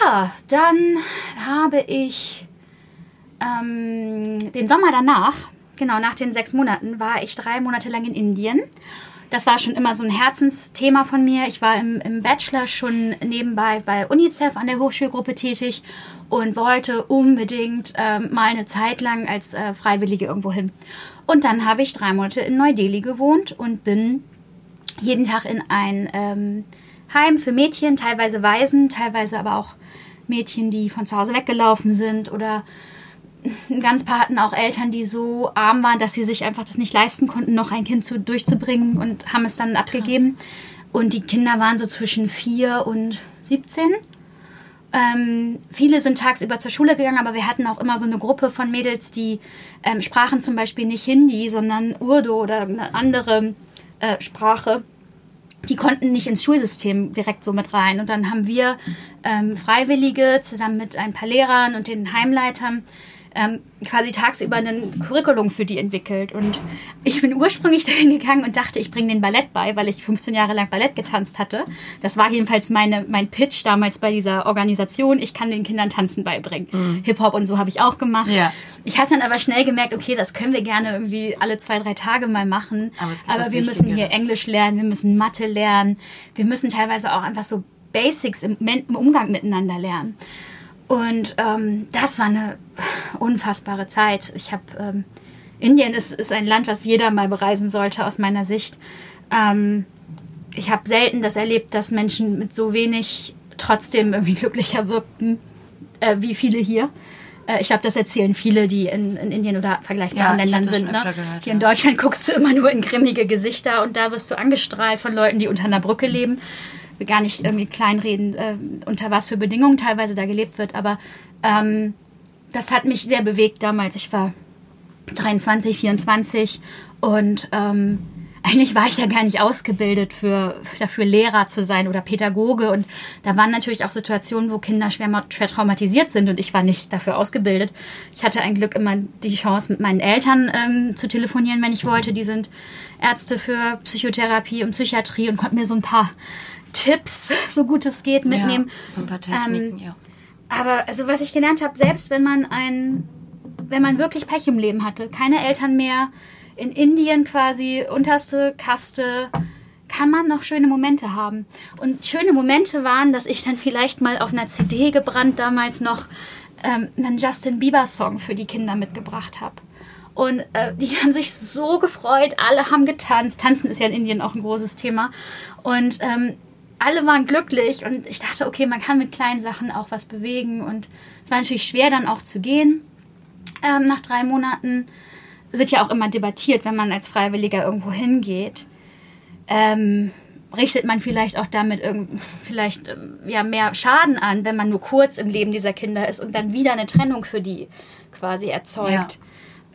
ja, dann habe ich ähm, den Sommer danach, genau nach den sechs Monaten, war ich drei Monate lang in Indien das war schon immer so ein Herzensthema von mir. Ich war im, im Bachelor schon nebenbei bei UNICEF an der Hochschulgruppe tätig und wollte unbedingt ähm, mal eine Zeit lang als äh, Freiwillige irgendwo hin. Und dann habe ich drei Monate in Neu-Delhi gewohnt und bin jeden Tag in ein ähm, Heim für Mädchen, teilweise Waisen, teilweise aber auch Mädchen, die von zu Hause weggelaufen sind oder ganz paar hatten auch Eltern, die so arm waren, dass sie sich einfach das nicht leisten konnten, noch ein Kind zu, durchzubringen und haben es dann abgegeben. Krass. Und die Kinder waren so zwischen 4 und 17. Ähm, viele sind tagsüber zur Schule gegangen, aber wir hatten auch immer so eine Gruppe von Mädels, die ähm, sprachen zum Beispiel nicht Hindi, sondern Urdu oder eine andere äh, Sprache. Die konnten nicht ins Schulsystem direkt so mit rein. Und dann haben wir ähm, Freiwillige zusammen mit ein paar Lehrern und den Heimleitern ähm, quasi tagsüber ein Curriculum für die entwickelt. Und ich bin ursprünglich dahin gegangen und dachte, ich bringe den Ballett bei, weil ich 15 Jahre lang Ballett getanzt hatte. Das war jedenfalls meine, mein Pitch damals bei dieser Organisation. Ich kann den Kindern Tanzen beibringen. Mhm. Hip-Hop und so habe ich auch gemacht. Ja. Ich hatte dann aber schnell gemerkt, okay, das können wir gerne irgendwie alle zwei, drei Tage mal machen. Aber, aber wir müssen hier Englisch lernen, wir müssen Mathe lernen, wir müssen teilweise auch einfach so Basics im, im Umgang miteinander lernen. Und ähm, das war eine unfassbare Zeit. Ich habe ähm, Indien ist, ist ein Land, was jeder mal bereisen sollte aus meiner Sicht. Ähm, ich habe selten das erlebt, dass Menschen mit so wenig trotzdem irgendwie glücklicher wirkten äh, wie viele hier. Äh, ich glaube, das erzählen viele, die in, in Indien oder vergleichbaren ja, Ländern sind. Ne? Gehört, hier ja. in Deutschland guckst du immer nur in grimmige Gesichter und da wirst du angestrahlt von Leuten, die unter einer Brücke leben gar nicht irgendwie kleinreden, äh, unter was für Bedingungen teilweise da gelebt wird, aber ähm, das hat mich sehr bewegt damals. Ich war 23, 24 und ähm, eigentlich war ich ja gar nicht ausgebildet für, dafür Lehrer zu sein oder Pädagoge. Und da waren natürlich auch Situationen, wo Kinder schwer, schwer traumatisiert sind und ich war nicht dafür ausgebildet. Ich hatte ein Glück immer die Chance, mit meinen Eltern ähm, zu telefonieren, wenn ich wollte. Die sind Ärzte für Psychotherapie und Psychiatrie und konnten mir so ein paar Tipps, so gut es geht, mitnehmen. Ja, so ein paar Techniken, ähm, ja. Aber also was ich gelernt habe, selbst wenn man ein, wenn man wirklich Pech im Leben hatte, keine Eltern mehr, in Indien quasi unterste Kaste, kann man noch schöne Momente haben. Und schöne Momente waren, dass ich dann vielleicht mal auf einer CD gebrannt damals noch ähm, einen Justin Bieber Song für die Kinder mitgebracht habe. Und äh, die haben sich so gefreut, alle haben getanzt. Tanzen ist ja in Indien auch ein großes Thema. Und ähm, alle waren glücklich und ich dachte, okay, man kann mit kleinen Sachen auch was bewegen und es war natürlich schwer dann auch zu gehen. Ähm, nach drei Monaten wird ja auch immer debattiert, wenn man als Freiwilliger irgendwo hingeht. Ähm, richtet man vielleicht auch damit vielleicht ähm, ja mehr Schaden an, wenn man nur kurz im Leben dieser Kinder ist und dann wieder eine Trennung für die quasi erzeugt. Ja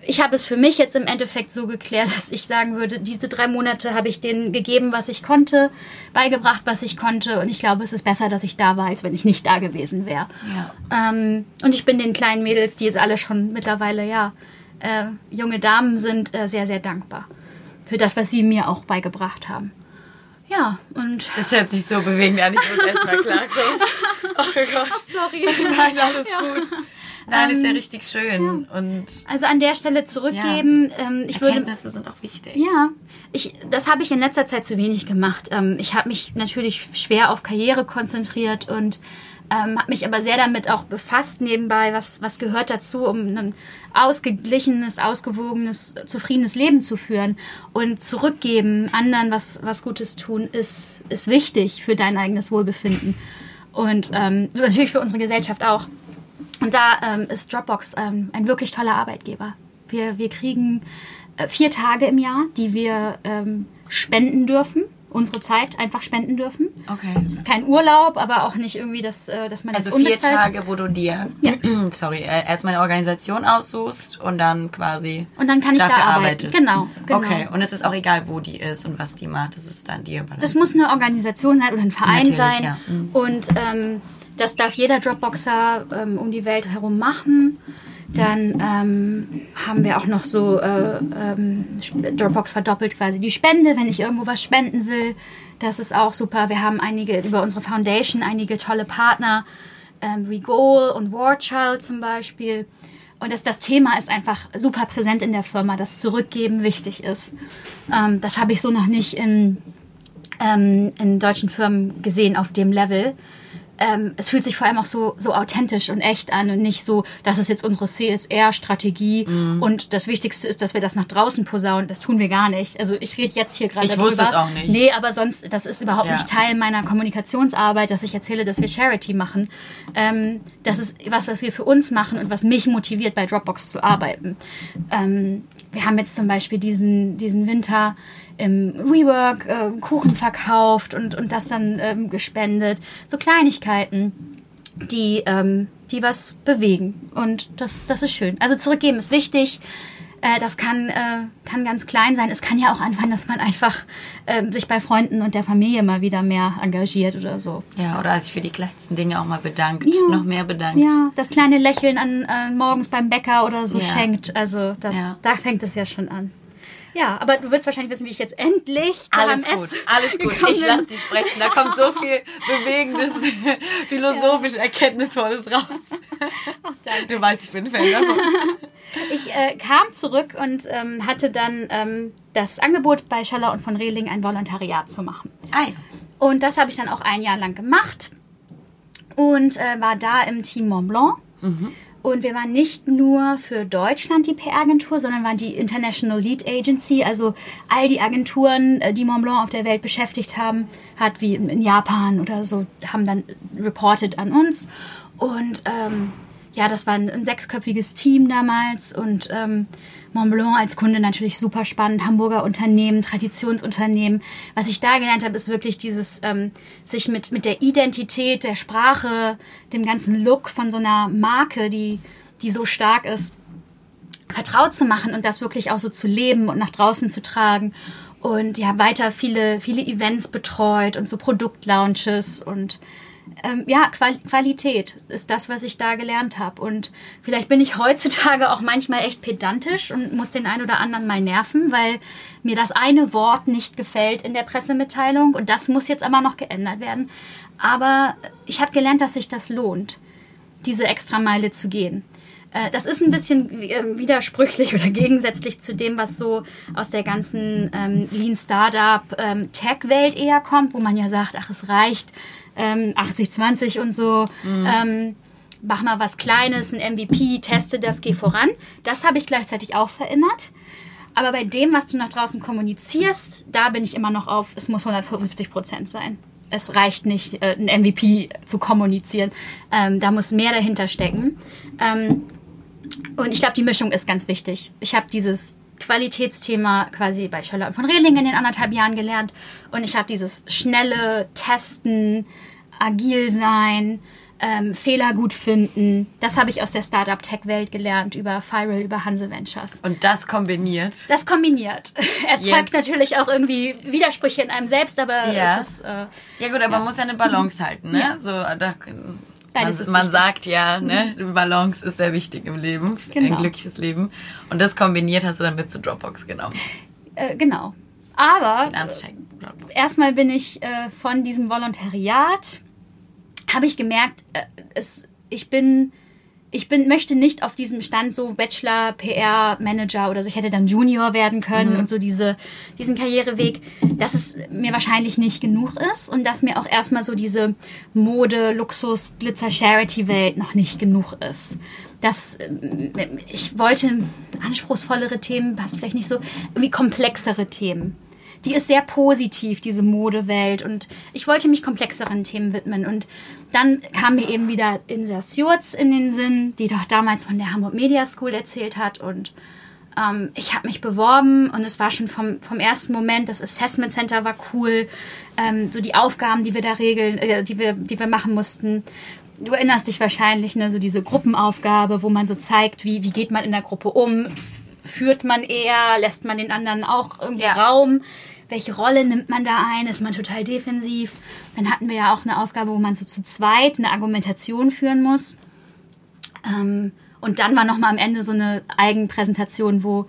ich habe es für mich jetzt im Endeffekt so geklärt, dass ich sagen würde, diese drei Monate habe ich denen gegeben, was ich konnte, beigebracht, was ich konnte. Und ich glaube, es ist besser, dass ich da war, als wenn ich nicht da gewesen wäre. Ja. Ähm, und ich bin den kleinen Mädels, die jetzt alle schon mittlerweile ja äh, junge Damen sind, äh, sehr, sehr dankbar für das, was sie mir auch beigebracht haben. Ja, und. Das hört sich so bewegend an, ich muss erstmal klarkommen. Oh Gott. Ach, sorry. Nein, alles ja. gut. Nein, Ähm, ist ja richtig schön. Und Also an der Stelle zurückgeben. Ähm, ich würde Erkenntnisse sind auch wichtig. Ja, ich, das habe ich in letzter Zeit zu wenig gemacht. Ähm, ich habe mich natürlich schwer auf Karriere konzentriert und ähm, habe mich aber sehr damit auch befasst nebenbei, was, was gehört dazu, um ein ausgeglichenes, ausgewogenes, zufriedenes Leben zu führen. Und zurückgeben, anderen was, was Gutes tun, ist, ist wichtig für dein eigenes Wohlbefinden. Und ähm, natürlich für unsere Gesellschaft auch. Und da ähm, ist Dropbox ähm, ein wirklich toller Arbeitgeber. Wir, wir kriegen äh, vier Tage im Jahr, die wir ähm, spenden dürfen. Unsere Zeit einfach spenden dürfen. Okay. Ist kein Urlaub, aber auch nicht irgendwie, dass, äh, dass man Also das vier. Tage, wo du dir, sorry, äh, erstmal eine Organisation aussuchst und dann quasi Und dann kann ich da arbeiten. Genau, genau. Okay, und es ist auch egal, wo die ist und was die macht, das ist dann dir überlassen. Das muss eine Organisation sein oder ein Verein Natürlich, sein. ja. Mhm. Und ähm, das darf jeder Dropboxer ähm, um die Welt herum machen. Dann ähm, haben wir auch noch so äh, ähm, Dropbox verdoppelt quasi die Spende, wenn ich irgendwo was spenden will. Das ist auch super. Wir haben einige über unsere Foundation einige tolle Partner, ähm, wie Goal und War Child zum Beispiel. Und das, das Thema ist einfach super präsent in der Firma, dass Zurückgeben wichtig ist. Ähm, das habe ich so noch nicht in, ähm, in deutschen Firmen gesehen auf dem Level. Ähm, es fühlt sich vor allem auch so, so authentisch und echt an und nicht so, das ist jetzt unsere CSR-Strategie Mhm. und das Wichtigste ist, dass wir das nach draußen posaunen. Das tun wir gar nicht. Also ich rede jetzt hier gerade Ich darüber. wusste es auch nicht. Nee, aber sonst, das ist überhaupt Ja. nicht Teil meiner Kommunikationsarbeit, dass ich erzähle, dass wir Charity machen. Ähm, das ist was, was wir für uns machen und was mich motiviert, bei Dropbox zu arbeiten. Ähm, wir haben jetzt zum Beispiel diesen, diesen Winter im WeWork äh, Kuchen verkauft und, und das dann ähm, gespendet. So Kleinigkeiten, die, ähm, die was bewegen. Und das, das ist schön. Also zurückgeben ist wichtig. Äh, das kann, äh, kann ganz klein sein. Es kann ja auch anfangen, dass man einfach ähm, sich bei Freunden und der Familie mal wieder mehr engagiert oder so. ja, oder sich für die kleinsten Dinge auch mal bedankt, Ja. noch mehr bedankt. Ja, das kleine Lächeln an äh, morgens beim Bäcker oder so Ja. schenkt. Also das, Ja. da fängt es ja schon an. Ja, aber du willst wahrscheinlich wissen, wie ich jetzt endlich Alles gut, alles gut. Ich lasse dich sprechen. Da kommt so viel bewegendes, philosophisch Erkenntnisvolles raus. Ach, danke. Du weißt, ich bin Fan davon. Ich äh, kam zurück und ähm, hatte dann ähm, das Angebot bei Schaller und von Rehling ein Volontariat zu machen. Ah ja. Und das habe ich dann auch ein Jahr lang gemacht und äh, war da im Team Mont Blanc. Und wir waren nicht nur für Deutschland die PR-Agentur, sondern waren die International Lead Agency, also all die Agenturen, äh, die Mont Blanc auf der Welt beschäftigt haben, hat wie in Japan oder so, haben dann reported an uns. Und ähm, ja, das war ein, ein sechsköpfiges Team damals und ähm, Mont Blanc als Kunde natürlich super spannend, Hamburger Unternehmen, Traditionsunternehmen. Was ich da gelernt habe, ist wirklich dieses, ähm, sich mit, mit der Identität, der Sprache, dem ganzen Look von so einer Marke, die, die so stark ist, vertraut zu machen und das wirklich auch so zu leben und nach draußen zu tragen. Und ja, weiter viele, viele Events betreut und so Produktlaunches und ähm, ja, Qual Qualität ist das, was ich da gelernt habe. Und vielleicht bin ich heutzutage auch manchmal echt pedantisch und muss den einen oder anderen mal nerven, weil mir das eine Wort nicht gefällt in der Pressemitteilung und das muss jetzt aber noch geändert werden. Aber ich habe gelernt, dass sich das lohnt, diese Extrameile zu gehen. Äh, Das ist ein bisschen äh, widersprüchlich oder gegensätzlich zu dem, was so aus der ganzen ähm, Lean Startup ähm, Tech-Welt eher kommt, wo man ja sagt, ach, es reicht ähm, 80-20 und so. Ähm, mach mal was Kleines, ein MVP, teste das, geh voran. Das habe ich gleichzeitig auch verinnert. Aber bei dem, was du nach draußen kommunizierst, da bin ich immer noch auf, es muss 150 Prozent sein. Es reicht nicht, äh, ein MVP zu kommunizieren. Ähm, da muss mehr dahinter stecken. Ähm, und ich glaube, die Mischung ist ganz wichtig. Ich habe dieses Qualitätsthema quasi bei Charlotte von Rehling in den anderthalb Jahren gelernt. Und ich habe dieses schnelle Testen, agil sein, ähm, Fehler gut finden. Das habe ich aus der Startup-Tech-Welt gelernt, über Viral, über Hanse Ventures. Und das kombiniert. Das kombiniert. Erzeugt Jetzt. natürlich auch irgendwie Widersprüche in einem selbst, aber Ja. es ist... Äh, Ja gut, aber man muss ja eine Balance halten, ne? Ja. So, da, Beides man, ist man wichtig. sagt ja, ne, Balance ist sehr wichtig im Leben, Genau. ein glückliches Leben. Und das kombiniert hast du dann mit zu Dropbox genommen. äh, genau. Aber Dropbox. erstmal bin ich äh, von diesem Volontariat, habe ich gemerkt, äh, es, ich bin ich bin, möchte nicht auf diesem Stand so Bachelor, PR, Manager oder so. Ich hätte dann Junior werden können mhm. und so diese, diesen Karriereweg, dass es mir wahrscheinlich nicht genug ist und dass mir auch erstmal so diese Mode, Luxus, Glitzer, Charity-Welt noch nicht genug ist. Das, äh, ich wollte anspruchsvollere Themen, passt vielleicht nicht so, irgendwie komplexere Themen die ist sehr positiv, diese Modewelt. Und ich wollte mich komplexeren Themen widmen. Und dann kam mir eben wieder Insa Sjurz in den Sinn, die doch damals von der Hamburg Media School erzählt hat. Und ähm, ich habe mich beworben und es war schon vom, vom ersten Moment, das Assessment Center war cool. Ähm, so die Aufgaben, die wir da regeln, äh, die, wir, die wir machen mussten. Du erinnerst dich wahrscheinlich, ne, so diese Gruppenaufgabe, wo man so zeigt, wie, wie geht man in der Gruppe um, führt man eher, lässt man den anderen auch irgendwie ja. Raum welche Rolle nimmt man da ein? Ist man total defensiv? Dann hatten wir ja auch eine Aufgabe, wo man so zu zweit eine Argumentation führen muss. Ähm, und dann war nochmal am Ende so eine Eigenpräsentation, wo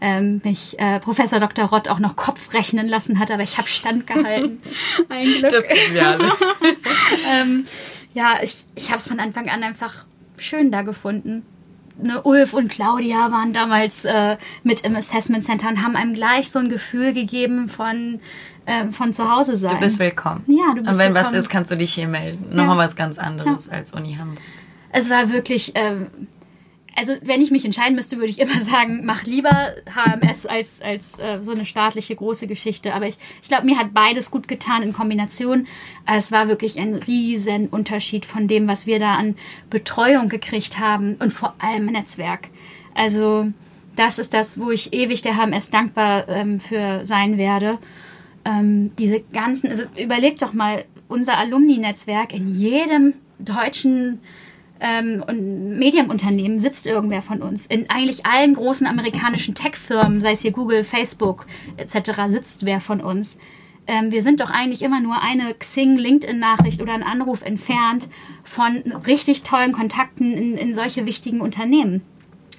ähm, mich äh, Professor Dr. Rott auch noch Kopf rechnen lassen hat, aber ich habe standgehalten. Ein Glück. Das wir alle. ähm, ja, ich, ich habe es von Anfang an einfach schön da gefunden ne, Ulf und Claudia waren damals äh, mit im Assessment Center und haben einem gleich so ein Gefühl gegeben von, äh, von zu Hause sein. Du bist willkommen. Ja, du bist Und wenn willkommen. was ist, kannst du dich hier melden. Nochmal was ganz anderes ja. als Uni Hamburg. Es war wirklich, ähm, also wenn ich mich entscheiden müsste, würde ich immer sagen, mach lieber HMS als, als äh, so eine staatliche große Geschichte. Aber ich, ich glaube, mir hat beides gut getan in Kombination. Es war wirklich ein riesen Unterschied von dem, was wir da an Betreuung gekriegt haben und vor allem Netzwerk. Also das ist das, wo ich ewig der HMS dankbar ähm, für sein werde. Ähm, diese ganzen, also überleg doch mal, unser Alumni-Netzwerk in jedem deutschen ähm, und Medienunternehmen sitzt irgendwer von uns. In eigentlich allen großen amerikanischen Tech-Firmen, sei es hier Google, Facebook etc., sitzt wer von uns. Ähm, wir sind doch eigentlich immer nur eine Xing, LinkedIn-Nachricht oder ein Anruf entfernt von richtig tollen Kontakten in, in solche wichtigen Unternehmen.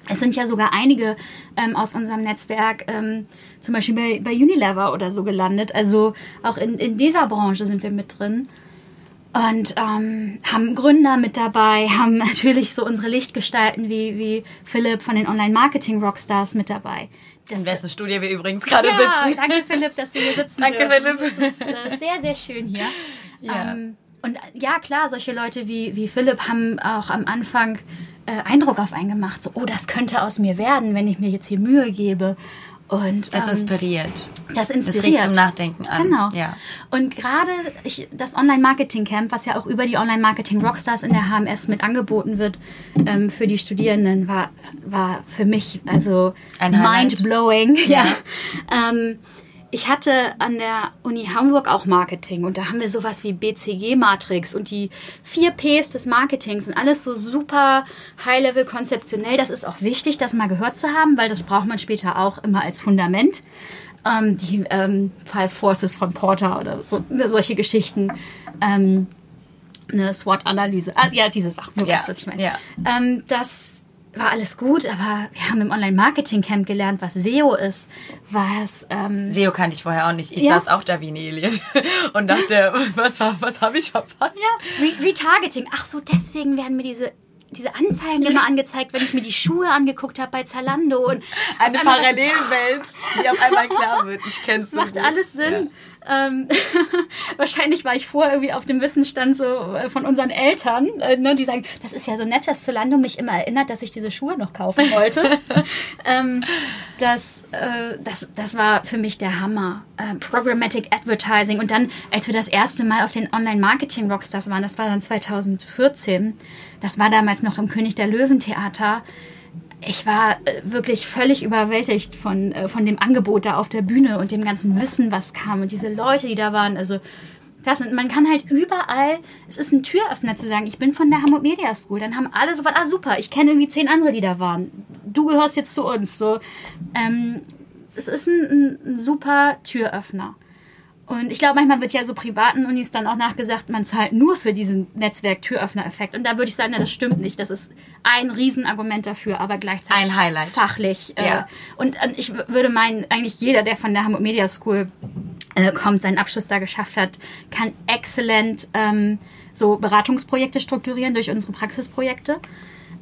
Es sind ja sogar einige ähm, aus unserem Netzwerk, ähm, zum Beispiel bei, bei Unilever oder so gelandet. Also auch in, in dieser Branche sind wir mit drin und ähm, haben Gründer mit dabei, haben natürlich so unsere Lichtgestalten wie, wie Philipp von den Online-Marketing-Rockstars mit dabei. Das, In dessen Studie wir übrigens gerade ja, sitzen. Danke Philipp, dass wir hier sitzen. danke dürfen. Philipp. Das ist äh, sehr, sehr schön hier. Ja. Ähm, und ja, klar, solche Leute wie, wie Philipp haben auch am Anfang äh, Eindruck auf einen gemacht. So, oh, das könnte aus mir werden, wenn ich mir jetzt hier Mühe gebe. Und, das ähm, inspiriert. Das inspiriert. Das regt zum Nachdenken an. Genau. Ja. Und gerade das Online-Marketing-Camp, was ja auch über die Online-Marketing-Rockstars in der HMS mit angeboten wird ähm, für die Studierenden, war, war für mich also mind-blowing. Ja. ja. Ähm, ich hatte an der Uni Hamburg auch Marketing und da haben wir sowas wie BCG-Matrix und die vier Ps des Marketings und alles so super high-level konzeptionell. Das ist auch wichtig, das mal gehört zu haben, weil das braucht man später auch immer als Fundament. Ähm, die ähm, Five Forces von Porter oder so, solche Geschichten. Ähm, eine SWOT-Analyse. Ah, ja, diese Sachen. Du ja. weißt, was ich meine. Ja. Ähm, das war alles gut, aber wir haben im Online-Marketing-Camp gelernt, was SEO ist. Was, ähm SEO kannte ich vorher auch nicht. Ich ja. saß auch da wie ein Alien und dachte, was, was habe ich verpasst? Ja, Re Retargeting. Ach so, deswegen werden mir diese diese Anzeigen immer angezeigt, wenn ich mir die Schuhe angeguckt habe bei Zalando und eine Parallelwelt, die auf einmal klar wird. Ich kenn's so Macht gut. alles Sinn. Ja. Ähm, wahrscheinlich war ich vorher irgendwie auf dem Wissensstand so äh, von unseren Eltern, äh, ne, die sagen, das ist ja so nett, dass Zalando mich immer erinnert, dass ich diese Schuhe noch kaufen wollte. ähm, das, äh, das, das war für mich der Hammer. Äh, Programmatic Advertising. Und dann, als wir das erste Mal auf den Online-Marketing-Rockstars waren, das war dann 2014, das war damals noch im König der Löwen Theater, ich war äh, wirklich völlig überwältigt von, äh, von dem Angebot da auf der Bühne und dem ganzen Wissen, was kam und diese Leute, die da waren. Also das und man kann halt überall, es ist ein Türöffner zu sagen, ich bin von der Hamburg Media School. Dann haben alle sofort, ah super, ich kenne irgendwie zehn andere, die da waren. Du gehörst jetzt zu uns. So, ähm, es ist ein, ein super Türöffner. Und ich glaube, manchmal wird ja so privaten Unis dann auch nachgesagt, man zahlt nur für diesen Netzwerk-Türöffner-Effekt. Und da würde ich sagen, na, das stimmt nicht. Das ist ein Riesenargument dafür, aber gleichzeitig ein Highlight. fachlich. Äh, ja. und, und, ich würde meinen, eigentlich jeder, der von der Hamburg Media School äh, kommt, seinen Abschluss da geschafft hat, kann exzellent ähm, so Beratungsprojekte strukturieren durch unsere Praxisprojekte.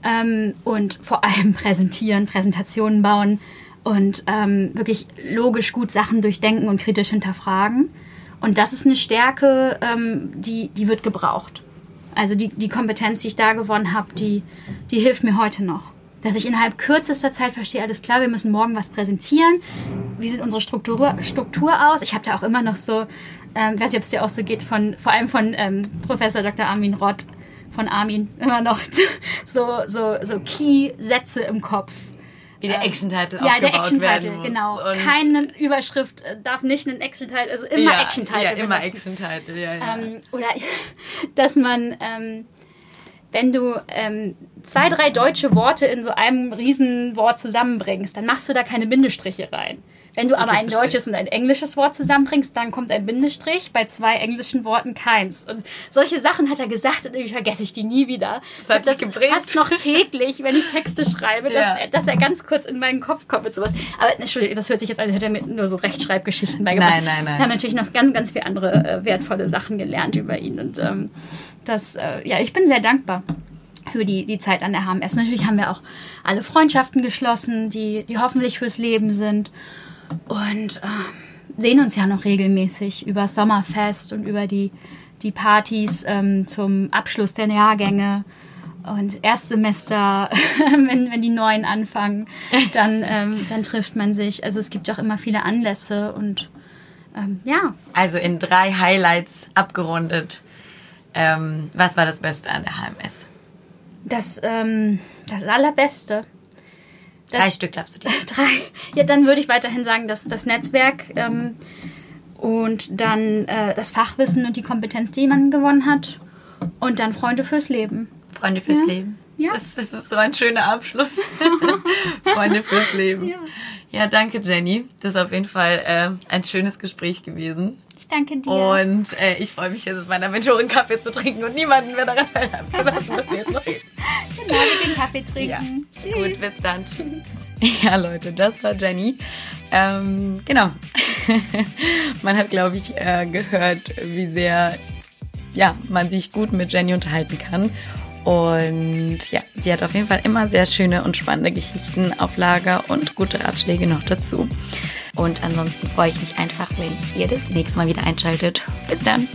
ähm, und vor allem präsentieren, Präsentationen bauen und ähm, wirklich logisch gut Sachen durchdenken und kritisch hinterfragen. Und das ist eine Stärke, ähm, die, die wird gebraucht. Also die, die Kompetenz, die ich da gewonnen habe, die, die hilft mir heute noch. Dass ich innerhalb kürzester Zeit verstehe, alles klar, wir müssen morgen was präsentieren. Wie sieht unsere Struktur, Struktur aus? Ich habe da auch immer noch so, ähm, weiß nicht, ob es dir auch so geht, von, vor allem von ähm, Professor Dr. Armin Rott, von Armin, immer noch so, so, so Key-Sätze im Kopf. Wie der Action-Title Ja, der Action-Title, genau. Keine Überschrift äh, darf nicht ein Action-Title, also immer ja, Action-Title. Ja, immer. Action-Title, ja, ja. Ähm, oder dass man, ähm, wenn du ähm, zwei, drei deutsche Worte in so einem Riesenwort zusammenbringst, dann machst du da keine Bindestriche rein. Wenn du aber ein verstehe. deutsches und ein englisches Wort zusammenbringst, dann kommt ein Bindestrich, bei zwei englischen Worten keins. Und solche Sachen hat er gesagt und irgendwie vergesse ich die nie wieder. Das hat Ich geprägt. fast noch täglich, wenn ich Texte schreibe, dass, Ja. er, dass er ganz kurz in meinen Kopf kommt mit sowas. Aber Entschuldigung, das hört sich jetzt an, als hätte er mir nur so Rechtschreibgeschichten beigebracht. Nein, nein, nein. Wir haben natürlich noch ganz, ganz viele andere äh, wertvolle Sachen gelernt über ihn. Und ähm, das, äh, ja, ich bin sehr dankbar für die, die Zeit an der HMS. Natürlich haben wir auch alle Freundschaften geschlossen, die, die hoffentlich fürs Leben sind. Und äh, sehen uns ja noch regelmäßig über Sommerfest und über die, die Partys ähm, zum Abschluss der Jahrgänge. Und Erstsemester, wenn, wenn die Neuen anfangen, dann, ähm, dann trifft man sich. Also es gibt auch immer viele Anlässe und ähm, ja, Also in drei Highlights abgerundet. Ähm, was war das Beste an der HMS? das, ähm, das Allerbeste. Das- Drei Stück darfst du dir. Drei. Ja, dann würde ich weiterhin sagen, dass das Netzwerk ähm, und dann äh, das Fachwissen und die Kompetenz, die man gewonnen hat. Und dann Freunde fürs Leben. Freunde fürs Ja. Leben. Ja. Das, das ist so ein schöner Abschluss. Freunde fürs Leben. Ja. Ja. danke Jenny. Das ist auf jeden Fall äh, ein schönes Gespräch gewesen. Danke dir. Und äh, ich freue mich jetzt, mit meiner Mentorin Kaffee zu trinken und niemanden mehr daran teilhaben zu lassen, dass wir jetzt noch reden. genau, mit den Kaffee trinken. Ja. Tschüss. Gut, bis dann. Tschüss. Ja, Leute, das war Jenny. Ähm, genau. man hat, glaube ich, äh, gehört, wie sehr ja, man sich gut mit Jenny unterhalten kann. Und ja, sie hat auf jeden Fall immer sehr schöne und spannende Geschichten auf Lager und gute Ratschläge noch dazu. Und ansonsten freue ich mich einfach, wenn ihr das nächste Mal wieder einschaltet. Bis dann.